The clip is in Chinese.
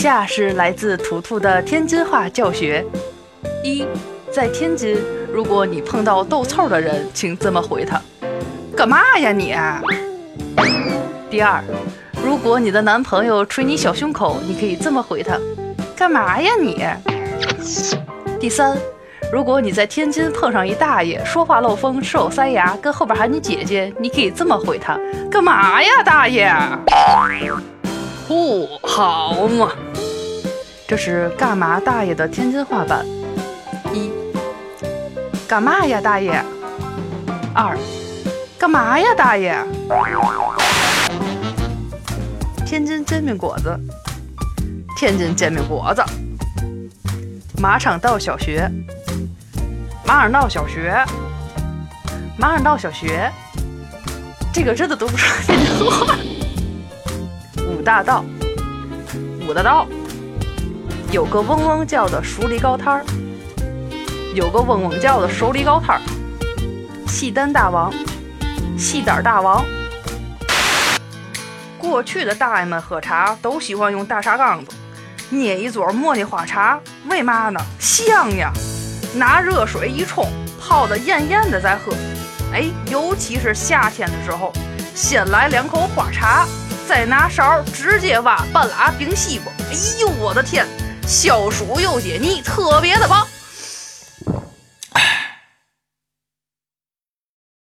下是来自图图的天津话教学：一，在天津，如果你碰到斗臭的人，请这么回他：干嘛呀你？第二，如果你的男朋友捶你小胸口，你可以这么回他：干嘛呀你？第三，如果你在天津碰上一大爷说话漏风、吃有塞牙，跟后边喊你姐姐，你可以这么回他：干嘛呀大爷？不好嘛！这是干嘛大爷的天津话版。一，干嘛呀大爷？二，干嘛呀大爷？天津煎饼果子，天津煎饼果子。马场道小学，马场道小学，马场道小学。这个真的读不出来天津话。五大道，五大道，有个嗡嗡叫的熟梨糕摊儿，有个嗡嗡叫的熟梨糕摊儿。戏单大王，戏胆大王。过去的大爷们喝茶都喜欢用大茶缸子捏一撮茉莉花茶，为嘛呢？香呀！拿热水一冲，泡的艳艳的再喝。哎，尤其是夏天的时候，先来两口花茶。再拿勺直接挖半拉冰西瓜，哎呦我的天，消暑又解腻，特别的棒。